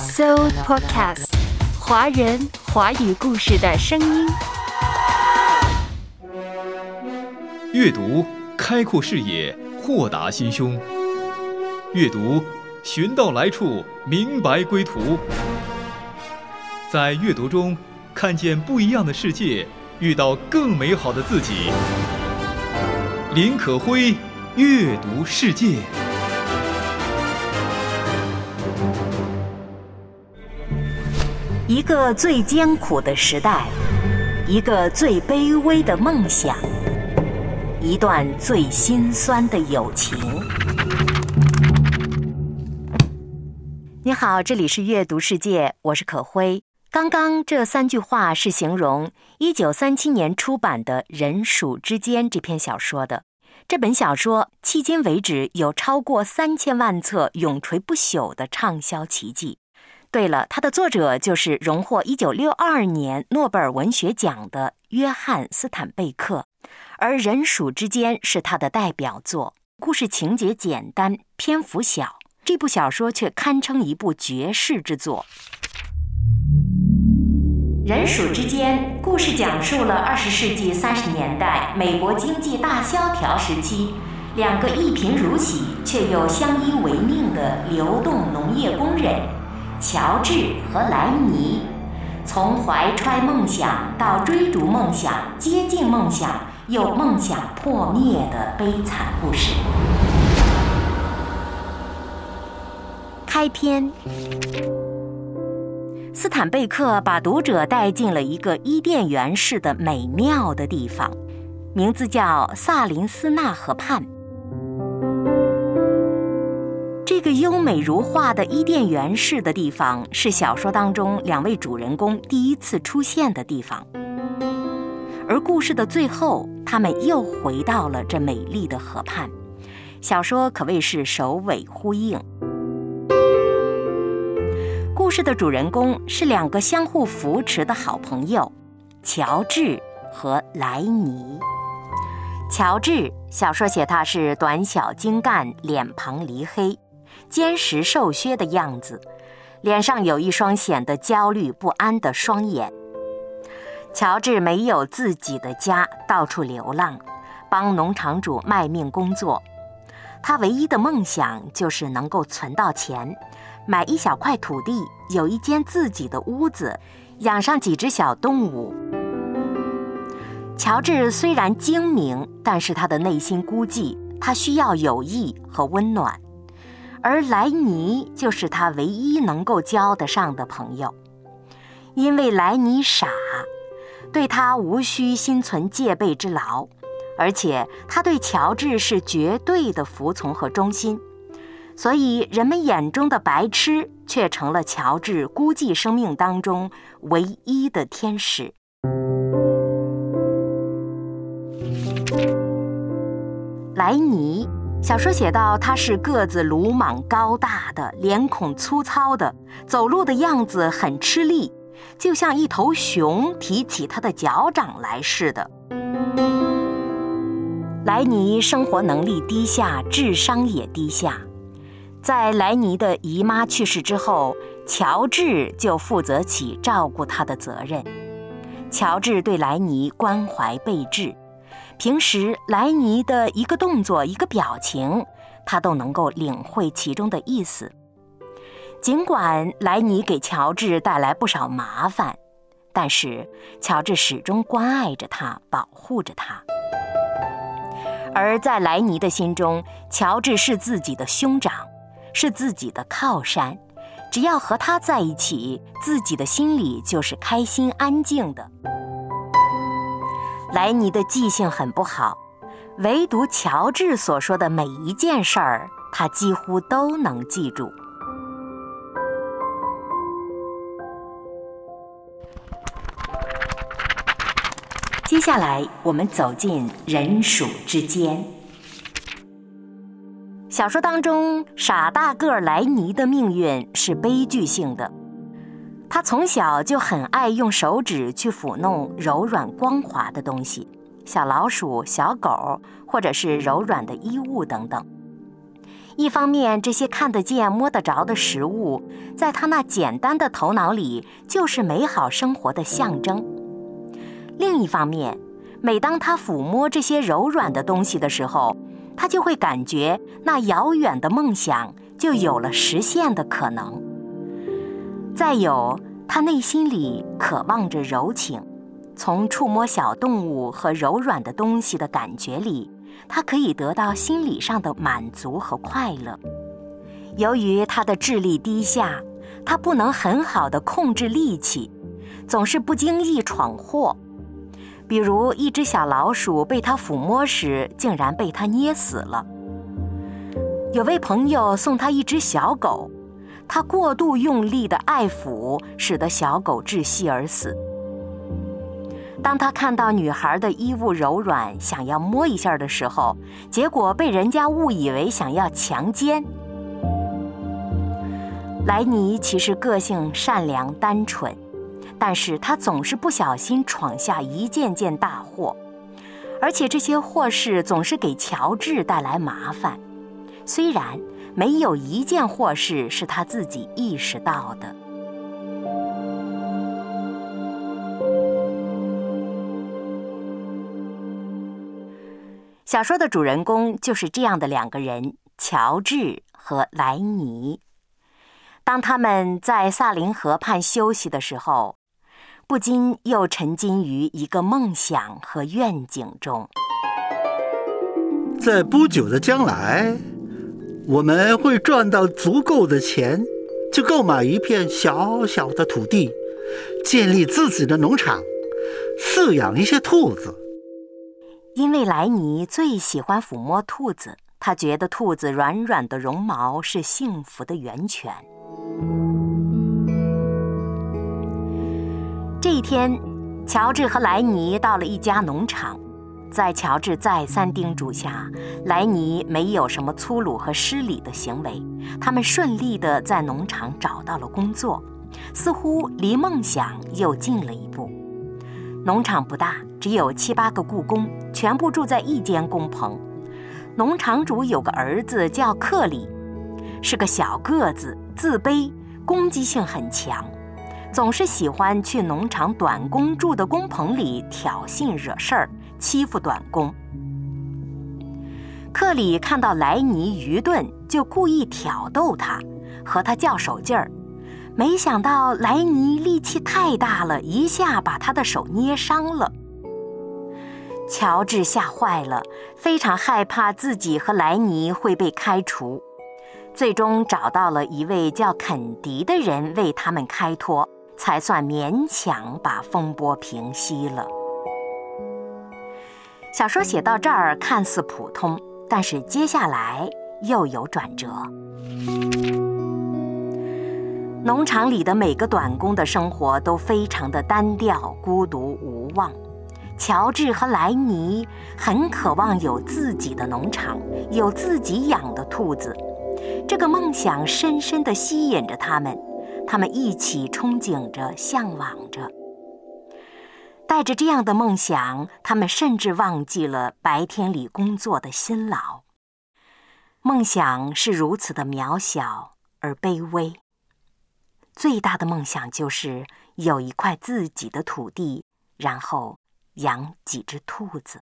So Podcast，华人华语故事的声音。阅读开阔视野，豁达心胸；阅读寻到来处，明白归途。在阅读中看见不一样的世界，遇到更美好的自己。林可辉，阅读世界。一个最艰苦的时代，一个最卑微的梦想，一段最心酸的友情。你好，这里是阅读世界，我是可辉。刚刚这三句话是形容一九三七年出版的《人鼠之间》这篇小说的。这本小说迄今为止有超过三千万册永垂不朽的畅销奇迹。对了，它的作者就是荣获一九六二年诺贝尔文学奖的约翰·斯坦贝克，而《人鼠之间》是他的代表作。故事情节简单，篇幅小，这部小说却堪称一部绝世之作。《人鼠之间》故事讲述了二十世纪三十年代美国经济大萧条时期，两个一贫如洗却又相依为命的流动农业工人。乔治和莱尼从怀揣梦想到追逐梦想、接近梦想又梦想破灭的悲惨故事。开篇，斯坦贝克把读者带进了一个伊甸园式的美妙的地方，名字叫萨林斯纳河畔。个优美如画的伊甸园式的地方，是小说当中两位主人公第一次出现的地方。而故事的最后，他们又回到了这美丽的河畔。小说可谓是首尾呼应。故事的主人公是两个相互扶持的好朋友，乔治和莱尼。乔治，小说写他是短小精干，脸庞黧黑。坚实瘦削的样子，脸上有一双显得焦虑不安的双眼。乔治没有自己的家，到处流浪，帮农场主卖命工作。他唯一的梦想就是能够存到钱，买一小块土地，有一间自己的屋子，养上几只小动物。乔治虽然精明，但是他的内心孤寂，他需要友谊和温暖。而莱尼就是他唯一能够交得上的朋友，因为莱尼傻，对他无需心存戒备之劳，而且他对乔治是绝对的服从和忠心，所以人们眼中的白痴却成了乔治孤寂生命当中唯一的天使。莱尼。小说写到，他是个子鲁莽高大的，脸孔粗糙的，走路的样子很吃力，就像一头熊提起他的脚掌来似的。莱尼生活能力低下，智商也低下。在莱尼的姨妈去世之后，乔治就负责起照顾他的责任。乔治对莱尼关怀备至。平时莱尼的一个动作、一个表情，他都能够领会其中的意思。尽管莱尼给乔治带来不少麻烦，但是乔治始终关爱着他，保护着他。而在莱尼的心中，乔治是自己的兄长，是自己的靠山。只要和他在一起，自己的心里就是开心、安静的。莱尼的记性很不好，唯独乔治所说的每一件事儿，他几乎都能记住。接下来，我们走进人鼠之间。小说当中，傻大个莱尼的命运是悲剧性的。他从小就很爱用手指去抚弄柔软光滑的东西，小老鼠、小狗，或者是柔软的衣物等等。一方面，这些看得见、摸得着的食物，在他那简单的头脑里就是美好生活的象征；另一方面，每当他抚摸这些柔软的东西的时候，他就会感觉那遥远的梦想就有了实现的可能。再有，他内心里渴望着柔情，从触摸小动物和柔软的东西的感觉里。他可以得到心理上的满足和快乐。由于他的智力低下，他不能很好的控制力气，总是不经意闯祸。比如，一只小老鼠被他抚摸时，竟然被他捏死了。有位朋友送他一只小狗，他过度用力的爱抚，使得小狗窒息而死。当他看到女孩的衣物柔软，想要摸一下的时候，结果被人家误以为想要强奸。莱尼其实个性善良单纯，但是他总是不小心闯下一件件大祸，而且这些祸事总是给乔治带来麻烦。虽然没有一件祸事是他自己意识到的。小说的主人公就是这样的两个人，乔治和莱尼。当他们在萨林河畔休息的时候，不禁又沉浸于一个梦想和愿景中。在不久的将来，我们会赚到足够的钱，去购买一片小小的土地，建立自己的农场，饲养一些兔子。因为莱尼最喜欢抚摸兔子，他觉得兔子软软的绒毛是幸福的源泉。这一天，乔治和莱尼到了一家农场，在乔治再三叮嘱下，莱尼没有什么粗鲁和失礼的行为，他们顺利的在农场找到了工作，似乎离梦想又近了一步。农场不大，只有七八个雇工，全部住在一间工棚。农场主有个儿子叫克里，是个小个子，自卑，攻击性很强，总是喜欢去农场短工住的工棚里挑衅惹事儿，欺负短工。克里看到莱尼愚钝，就故意挑逗他，和他较手劲儿。没想到莱尼力气太大了，一下把他的手捏伤了。乔治吓坏了，非常害怕自己和莱尼会被开除。最终找到了一位叫肯迪的人为他们开脱，才算勉强把风波平息了。小说写到这儿看似普通，但是接下来又有转折。农场里的每个短工的生活都非常的单调、孤独、无望。乔治和莱尼很渴望有自己的农场，有自己养的兔子。这个梦想深深地吸引着他们，他们一起憧憬着、向往着。带着这样的梦想，他们甚至忘记了白天里工作的辛劳。梦想是如此的渺小而卑微。最大的梦想就是有一块自己的土地，然后养几只兔子。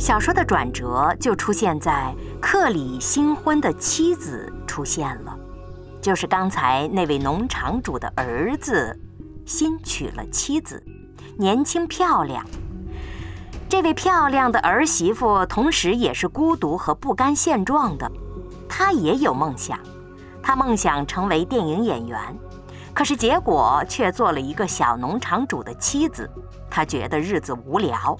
小说的转折就出现在克里新婚的妻子出现了，就是刚才那位农场主的儿子，新娶了妻子，年轻漂亮。这位漂亮的儿媳妇，同时也是孤独和不甘现状的。她也有梦想，她梦想成为电影演员，可是结果却做了一个小农场主的妻子。她觉得日子无聊，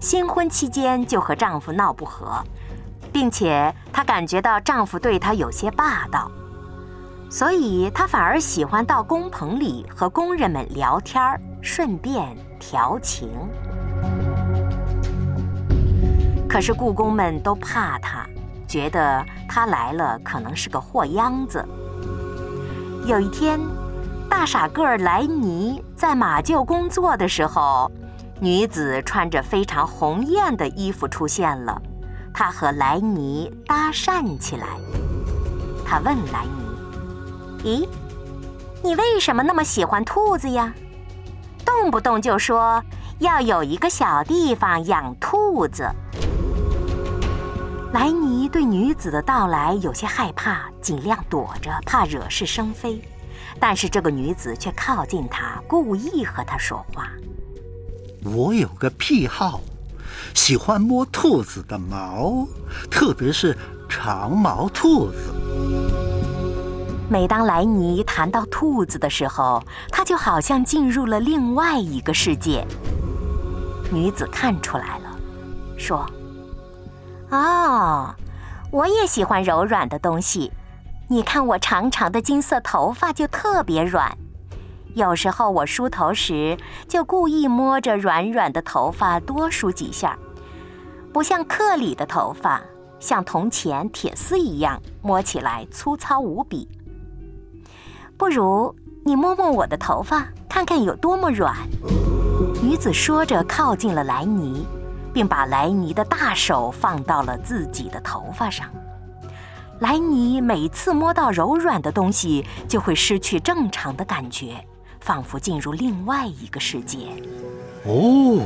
新婚期间就和丈夫闹不和，并且她感觉到丈夫对她有些霸道，所以她反而喜欢到工棚里和工人们聊天顺便调情。可是故宫们都怕他，觉得他来了可能是个祸秧子。有一天，大傻个儿莱尼在马厩工作的时候，女子穿着非常红艳的衣服出现了。他和莱尼搭讪起来。他问莱尼：“咦，你为什么那么喜欢兔子呀？动不动就说要有一个小地方养兔子。”莱尼对女子的到来有些害怕，尽量躲着，怕惹是生非。但是这个女子却靠近他，故意和他说话。我有个癖好，喜欢摸兔子的毛，特别是长毛兔子。每当莱尼谈到兔子的时候，他就好像进入了另外一个世界。女子看出来了，说：“哦，我也喜欢柔软的东西。”你看我长长的金色头发就特别软，有时候我梳头时就故意摸着软软的头发多梳几下，不像克里的头发像铜钱铁丝一样摸起来粗糙无比。不如你摸摸我的头发，看看有多么软。女子说着靠近了莱尼，并把莱尼的大手放到了自己的头发上。莱尼每次摸到柔软的东西，就会失去正常的感觉，仿佛进入另外一个世界。哦，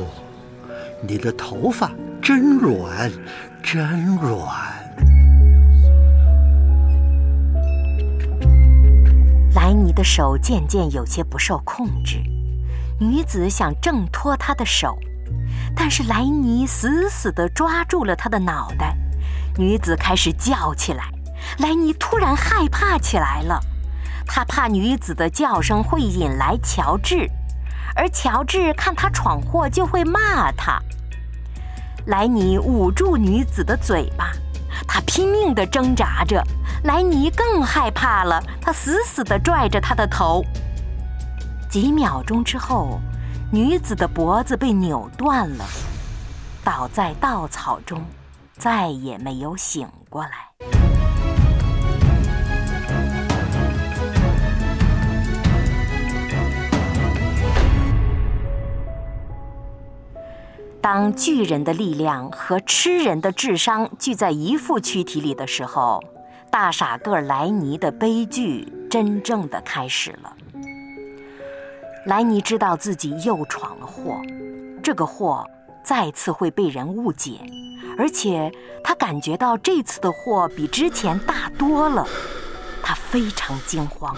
你的头发真软，真软。莱尼的手渐渐有些不受控制，女子想挣脱他的手，但是莱尼死死地抓住了他的脑袋。女子开始叫起来。莱尼突然害怕起来了，他怕女子的叫声会引来乔治，而乔治看他闯祸就会骂他。莱尼捂住女子的嘴巴，他拼命地挣扎着。莱尼更害怕了，他死死地拽着他的头。几秒钟之后，女子的脖子被扭断了，倒在稻草中，再也没有醒过来。当巨人的力量和吃人的智商聚在一副躯体里的时候，大傻个莱尼的悲剧真正的开始了。莱尼知道自己又闯了祸，这个祸再次会被人误解，而且他感觉到这次的祸比之前大多了，他非常惊慌，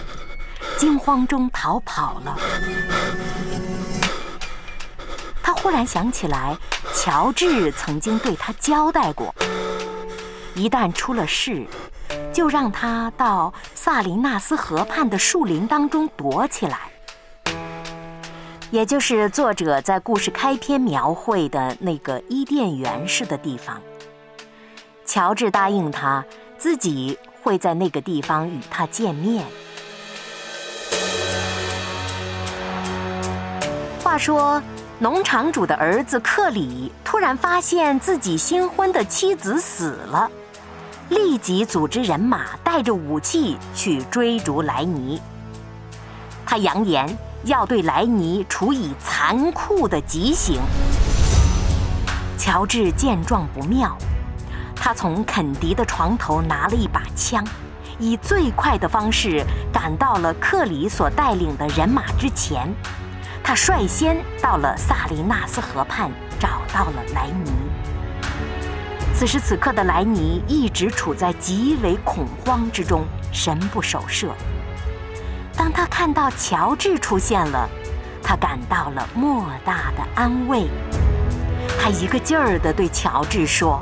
惊慌中逃跑了。他忽然想起来，乔治曾经对他交代过，一旦出了事，就让他到萨林纳斯河畔的树林当中躲起来，也就是作者在故事开篇描绘的那个伊甸园式的地方。乔治答应他，自己会在那个地方与他见面。话说。农场主的儿子克里突然发现自己新婚的妻子死了，立即组织人马带着武器去追逐莱尼。他扬言要对莱尼处以残酷的极刑。乔治见状不妙，他从肯迪的床头拿了一把枪，以最快的方式赶到了克里所带领的人马之前。他率先到了萨林纳斯河畔，找到了莱尼。此时此刻的莱尼一直处在极为恐慌之中，神不守舍。当他看到乔治出现了，他感到了莫大的安慰。他一个劲儿地对乔治说：“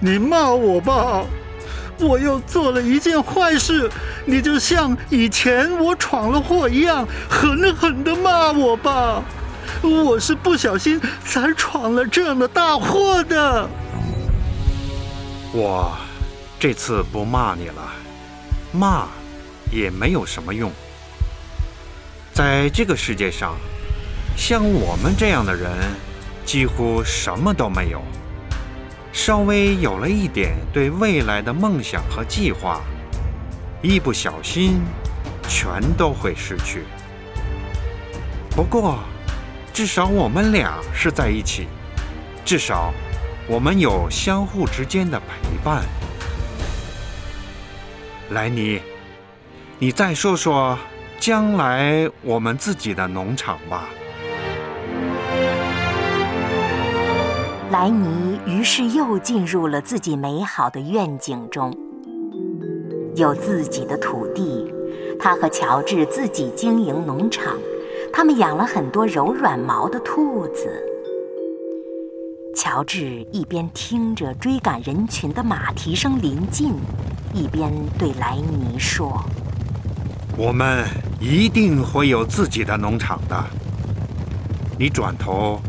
你骂我吧。”我又做了一件坏事，你就像以前我闯了祸一样，狠狠地骂我吧。我是不小心才闯了这样的大祸的。我这次不骂你了，骂也没有什么用。在这个世界上，像我们这样的人，几乎什么都没有。稍微有了一点对未来的梦想和计划，一不小心，全都会失去。不过，至少我们俩是在一起，至少我们有相互之间的陪伴。莱尼，你再说说将来我们自己的农场吧。莱尼于是又进入了自己美好的愿景中，有自己的土地，他和乔治自己经营农场，他们养了很多柔软毛的兔子。乔治一边听着追赶人群的马蹄声临近，一边对莱尼说：“我们一定会有自己的农场的。你转头，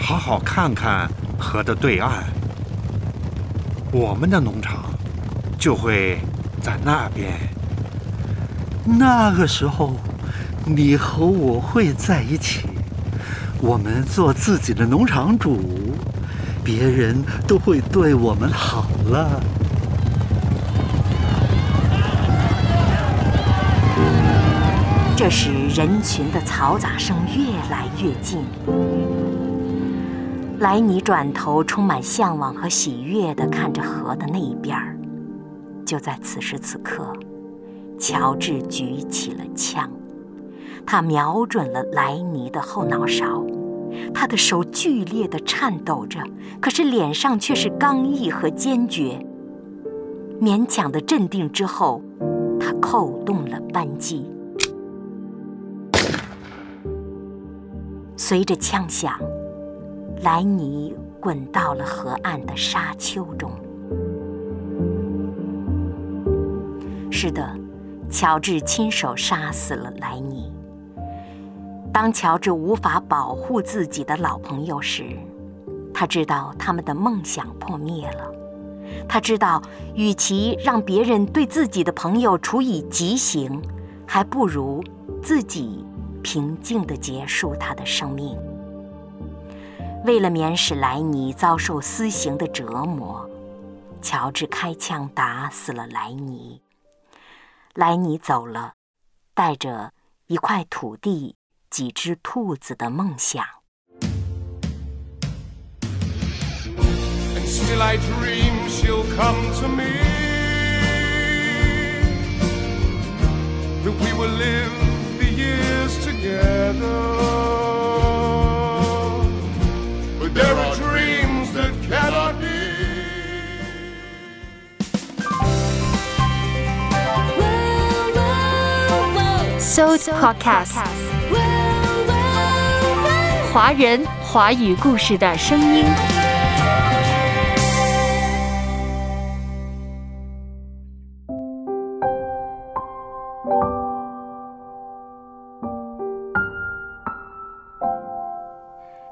好好看看。”河的对岸，我们的农场就会在那边。那个时候，你和我会在一起，我们做自己的农场主，别人都会对我们好了。这时，人群的嘈杂声越来越近。莱尼转头，充满向往和喜悦地看着河的那一边儿。就在此时此刻，乔治举起了枪，他瞄准了莱尼的后脑勺。他的手剧烈地颤抖着，可是脸上却是刚毅和坚决。勉强的镇定之后，他扣动了扳机。随着枪响。莱尼滚到了河岸的沙丘中。是的，乔治亲手杀死了莱尼。当乔治无法保护自己的老朋友时，他知道他们的梦想破灭了。他知道，与其让别人对自己的朋友处以极刑，还不如自己平静地结束他的生命。为了免使莱尼遭受私刑的折磨，乔治开枪打死了莱尼。莱尼走了，带着一块土地、几只兔子的梦想。So Podcast，华人华语故事的声音。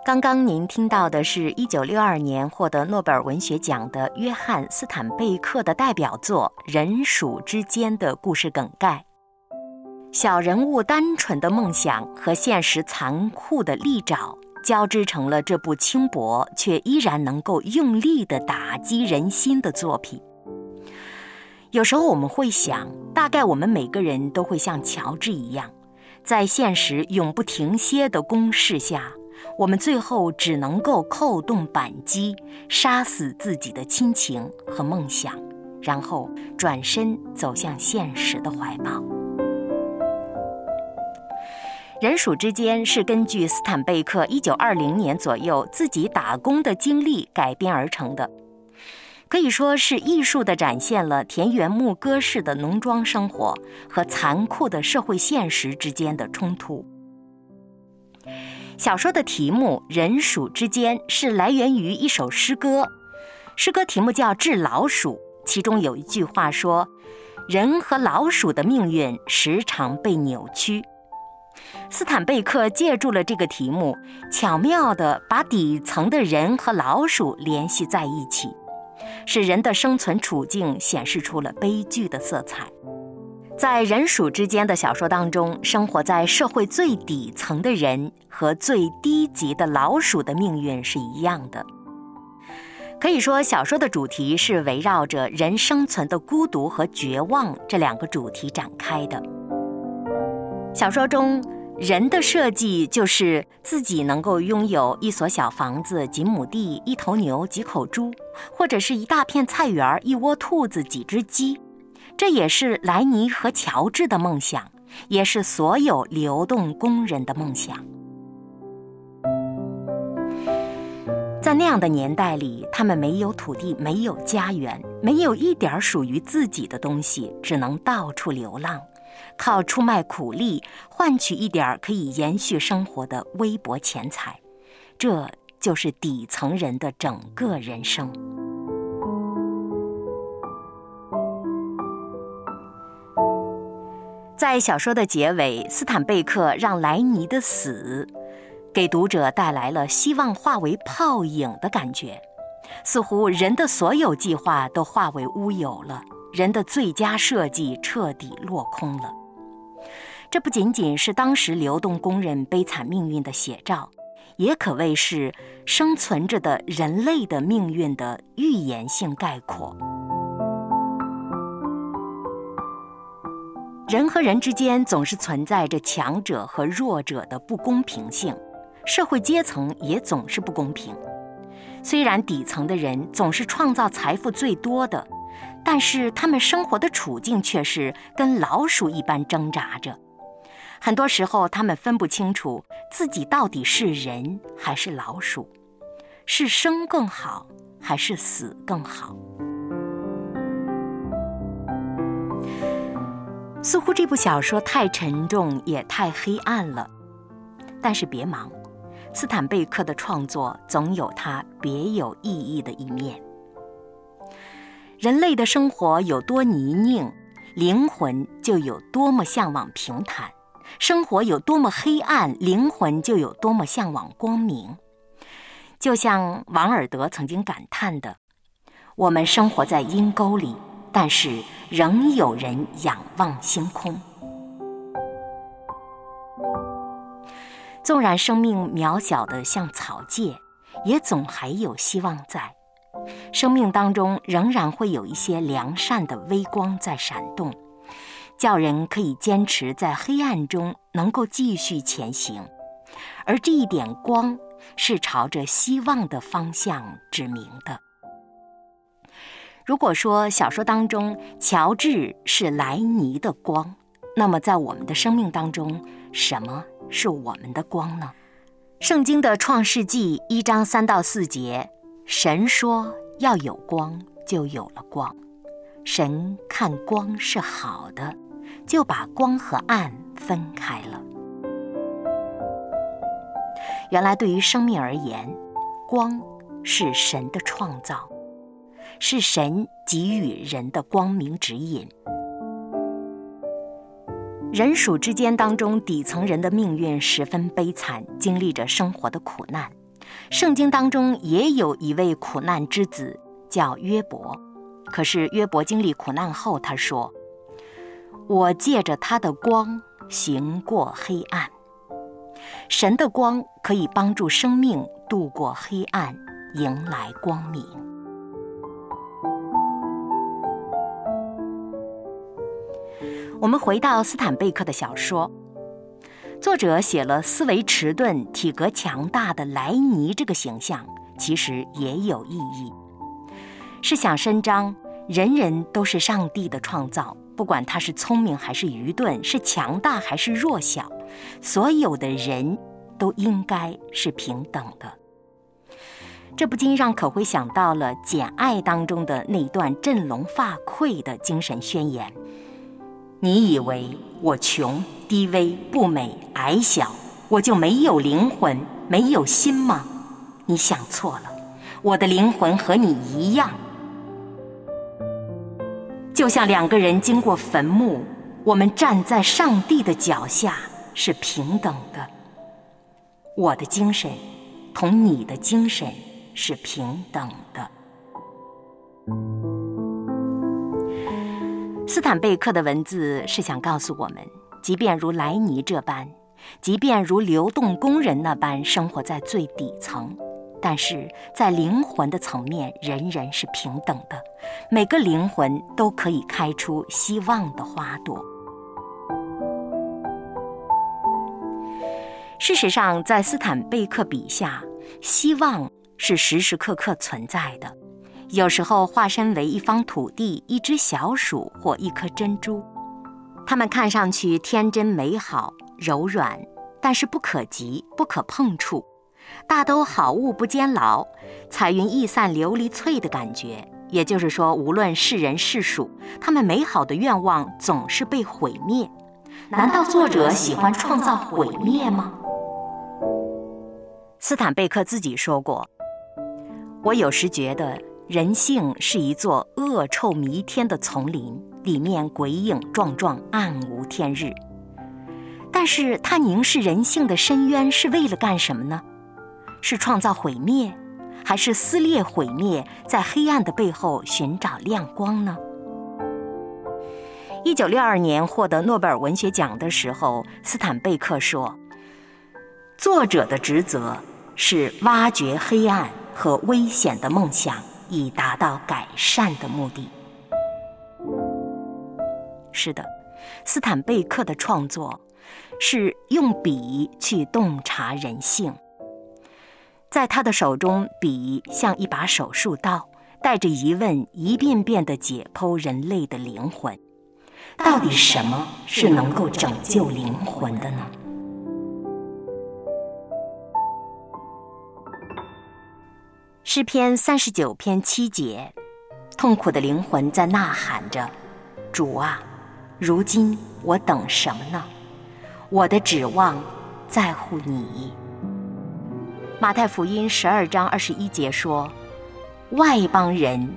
刚刚您听到的是一九六二年获得诺贝尔文学奖的约翰·斯坦贝克的代表作《人鼠之间》的故事梗概。小人物单纯的梦想和现实残酷的利爪交织成了这部轻薄却依然能够用力的打击人心的作品。有时候我们会想，大概我们每个人都会像乔治一样，在现实永不停歇的攻势下，我们最后只能够扣动扳机，杀死自己的亲情和梦想，然后转身走向现实的怀抱。人鼠之间是根据斯坦贝克一九二零年左右自己打工的经历改编而成的，可以说是艺术的展现了田园牧歌式的农庄生活和残酷的社会现实之间的冲突。小说的题目《人鼠之间》是来源于一首诗歌，诗歌题目叫《治老鼠》，其中有一句话说：“人和老鼠的命运时常被扭曲。”斯坦贝克借助了这个题目，巧妙地把底层的人和老鼠联系在一起，使人的生存处境显示出了悲剧的色彩。在人鼠之间的小说当中，生活在社会最底层的人和最低级的老鼠的命运是一样的。可以说，小说的主题是围绕着人生存的孤独和绝望这两个主题展开的。小说中。人的设计就是自己能够拥有一所小房子、几亩地、一头牛、几口猪，或者是一大片菜园、一窝兔子、几只鸡。这也是莱尼和乔治的梦想，也是所有流动工人的梦想。在那样的年代里，他们没有土地，没有家园，没有一点属于自己的东西，只能到处流浪，靠出卖苦力换取一点可以延续生活的微薄钱财。这就是底层人的整个人生。在小说的结尾，斯坦贝克让莱尼的死。给读者带来了希望化为泡影的感觉，似乎人的所有计划都化为乌有了，人的最佳设计彻底落空了。这不仅仅是当时流动工人悲惨命运的写照，也可谓是生存着的人类的命运的预言性概括。人和人之间总是存在着强者和弱者的不公平性。社会阶层也总是不公平，虽然底层的人总是创造财富最多的，但是他们生活的处境却是跟老鼠一般挣扎着。很多时候，他们分不清楚自己到底是人还是老鼠，是生更好还是死更好。似乎这部小说太沉重，也太黑暗了，但是别忙。斯坦贝克的创作总有他别有意义的一面。人类的生活有多泥泞，灵魂就有多么向往平坦；生活有多么黑暗，灵魂就有多么向往光明。就像王尔德曾经感叹的：“我们生活在阴沟里，但是仍有人仰望星空。”纵然生命渺小的像草芥，也总还有希望在。生命当中仍然会有一些良善的微光在闪动，叫人可以坚持在黑暗中能够继续前行。而这一点光是朝着希望的方向指明的。如果说小说当中乔治是莱尼的光，那么在我们的生命当中，什么？是我们的光呢？圣经的创世纪一章三到四节，神说要有光，就有了光。神看光是好的，就把光和暗分开了。原来对于生命而言，光是神的创造，是神给予人的光明指引。人鼠之间当中，底层人的命运十分悲惨，经历着生活的苦难。圣经当中也有一位苦难之子，叫约伯。可是约伯经历苦难后，他说：“我借着他的光行过黑暗。”神的光可以帮助生命度过黑暗，迎来光明。我们回到斯坦贝克的小说，作者写了思维迟钝、体格强大的莱尼这个形象，其实也有意义，是想伸张人人都是上帝的创造，不管他是聪明还是愚钝，是强大还是弱小，所有的人都应该是平等的。这不禁让可辉想到了《简爱》当中的那段振聋发聩的精神宣言。你以为我穷、低微、不美、矮小，我就没有灵魂、没有心吗？你想错了，我的灵魂和你一样，就像两个人经过坟墓，我们站在上帝的脚下是平等的。我的精神同你的精神是平等的。斯坦贝克的文字是想告诉我们，即便如莱尼这般，即便如流动工人那般生活在最底层，但是在灵魂的层面，人人是平等的，每个灵魂都可以开出希望的花朵。事实上，在斯坦贝克笔下，希望是时时刻刻存在的，有时候化身为一方土地、一只小鼠或一颗珍珠。它们看上去天真美好、柔软，但是不可及、不可碰触。大都好物不坚牢，彩云易散琉璃脆的感觉。也就是说，无论是人是鼠，他们美好的愿望总是被毁灭。难道作者喜欢创造毁灭吗？斯坦贝克自己说过：“我有时觉得人性是一座恶臭弥天的丛林，里面鬼影幢幢，暗无天日。但是他凝视人性的深渊是为了干什么呢？是创造毁灭，还是撕裂毁灭，在黑暗的背后寻找亮光呢？”一九六二年获得诺贝尔文学奖的时候，斯坦贝克说：“作者的职责是挖掘黑暗和危险的梦想，以达到改善的目的。”是的，斯坦贝克的创作是用笔去洞察人性。在他的手中，笔像一把手术刀，带着疑问，一遍遍地解剖人类的灵魂。到底什么是能够拯救灵魂的呢？诗篇三十九篇七节，痛苦的灵魂在呐喊着：“主啊，如今我等什么呢？我的指望在乎你。”马太福音十二章二十一节说：“外邦人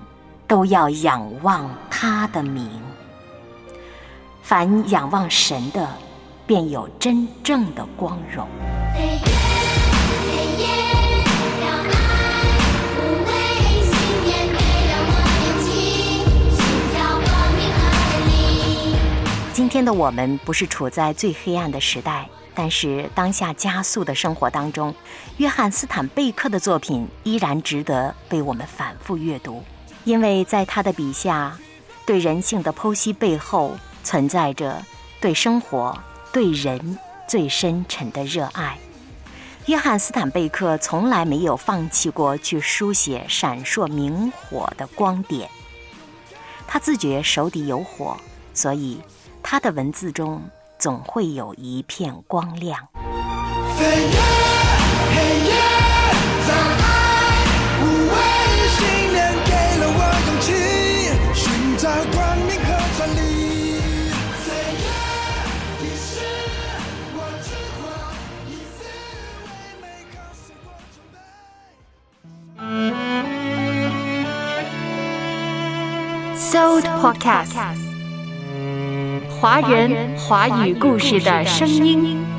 都要仰望他的名。”凡仰望神的，便有真正的光荣。今天的我们不是处在最黑暗的时代，但是当下加速的生活当中，约翰斯坦贝克的作品依然值得被我们反复阅读，因为在他的笔下，对人性的剖析背后。存在着对生活、对人最深沉的热爱。约翰·斯坦贝克从来没有放弃过去书写闪烁明火的光点。他自觉手底有火，所以他的文字中总会有一片光亮。Sold Podcast，华人华语故事的声音。